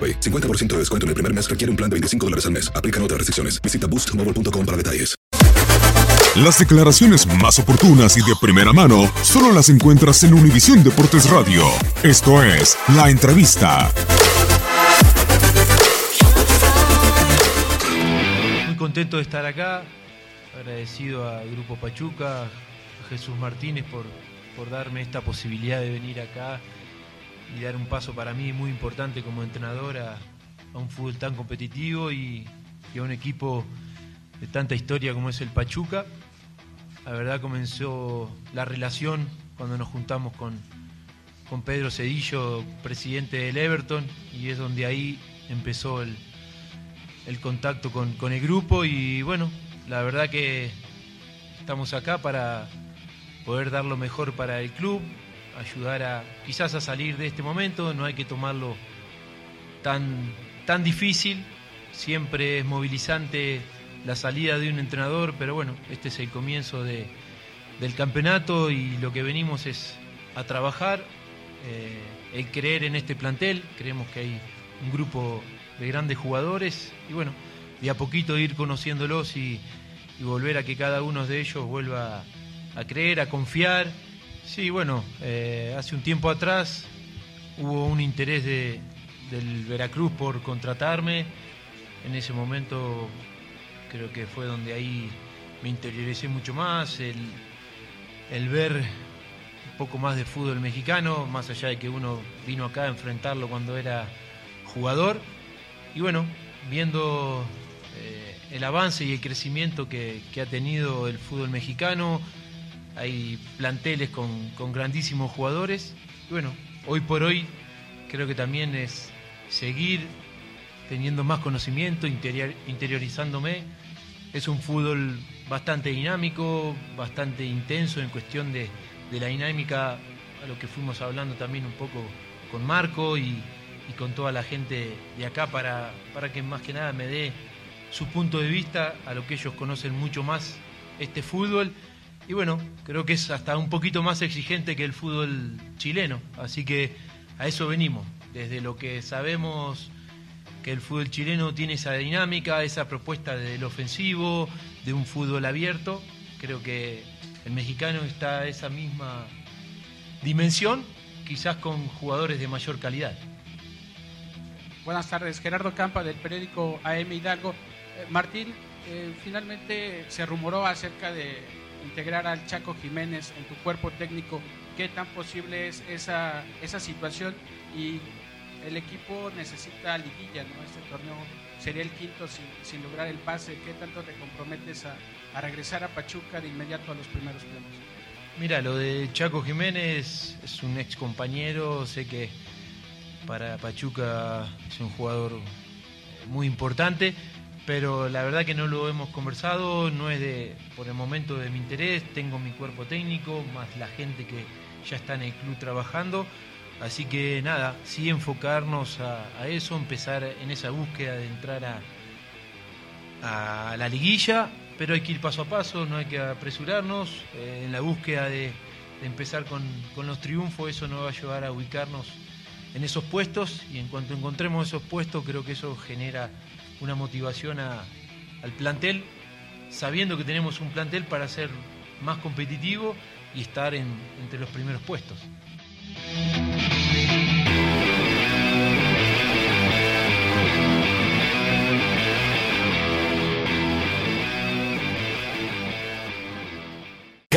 AroPay. 50% de descuento en el primer mes requiere un plan de 25 dólares al mes. Aplican otras restricciones. Visita boostmobile.com para detalles. Las declaraciones más oportunas y de primera mano solo las encuentras en Univisión Deportes Radio. Esto es La Entrevista. Muy contento de estar acá, agradecido al Grupo Pachuca, a Jesús Martínez por, por darme esta posibilidad de venir acá y dar un paso para mí muy importante como entrenador a, un fútbol tan competitivo y, y, a un equipo de tanta historia como es el Pachuca. La verdad comenzó la relación cuando nos juntamos con, con Pedro Cedillo, presidente del Everton, y es donde ahí empezó el, el contacto con, con el grupo y bueno, la verdad que estamos acá para poder dar lo mejor para el club, ayudar a quizás a salir de este momento, no hay que tomarlo tan, tan difícil, siempre es movilizante la salida de un entrenador, pero bueno, este es el comienzo de, del campeonato y lo que venimos es a trabajar, eh, el creer en este plantel, creemos que hay un grupo de grandes jugadores y bueno, de a poquito ir conociéndolos y, y volver a que cada uno de ellos vuelva a creer, a confiar Sí, bueno, eh, hace un tiempo atrás hubo un interés de, del Veracruz por contratarme. En ese momento creo que fue donde ahí me interioricé mucho más, el, el ver un poco más de fútbol mexicano, más allá de que uno vino acá a enfrentarlo cuando era jugador. Y bueno, viendo eh, el avance y el crecimiento que, que ha tenido el fútbol mexicano, hay planteles con, grandísimos jugadores. Bueno, hoy por hoy creo que también es seguir teniendo más conocimiento, interior, interiorizándome. Es un fútbol bastante dinámico, bastante intenso en cuestión de, de, la dinámica, a lo que fuimos hablando también un poco con Marco y, y con toda la gente de acá para, para que más que nada me dé su punto de vista a lo que ellos conocen mucho más este fútbol y bueno, creo que es hasta un poquito más exigente que el fútbol chileno. Así que a eso venimos. Desde lo que sabemos que el fútbol chileno tiene esa dinámica, esa propuesta del ofensivo, de un fútbol abierto. Creo que el mexicano está a esa misma dimensión, quizás con jugadores de mayor calidad. Buenas tardes, Gerardo Campa del periódico AM Hidalgo. Eh, Martín, eh, finalmente se rumoró acerca de integrar al Chaco Jiménez en tu cuerpo técnico, ¿qué tan posible es esa, esa situación? Y el equipo necesita liguilla, ¿no? Este torneo sería el quinto sin, sin lograr el pase. ¿Qué tanto te comprometes a, a, regresar a Pachuca de inmediato a los primeros planos? Mira, lo de Chaco Jiménez es un ex compañero, sé que para Pachuca es un jugador muy importante pero la verdad que no lo hemos conversado, no es de por el momento de mi interés, tengo mi cuerpo técnico, más la gente que ya está en el club trabajando, así que nada, sí enfocarnos a, eso, empezar en esa búsqueda de entrar a, la liguilla, pero hay que ir paso a paso, no hay que apresurarnos, eh, en la búsqueda de, empezar con, con los triunfos, eso nos va a ayudar a ubicarnos en esos puestos y en cuanto encontremos esos puestos creo que eso genera una motivación al plantel, sabiendo que tenemos un plantel para ser más competitivo y estar entre los primeros puestos.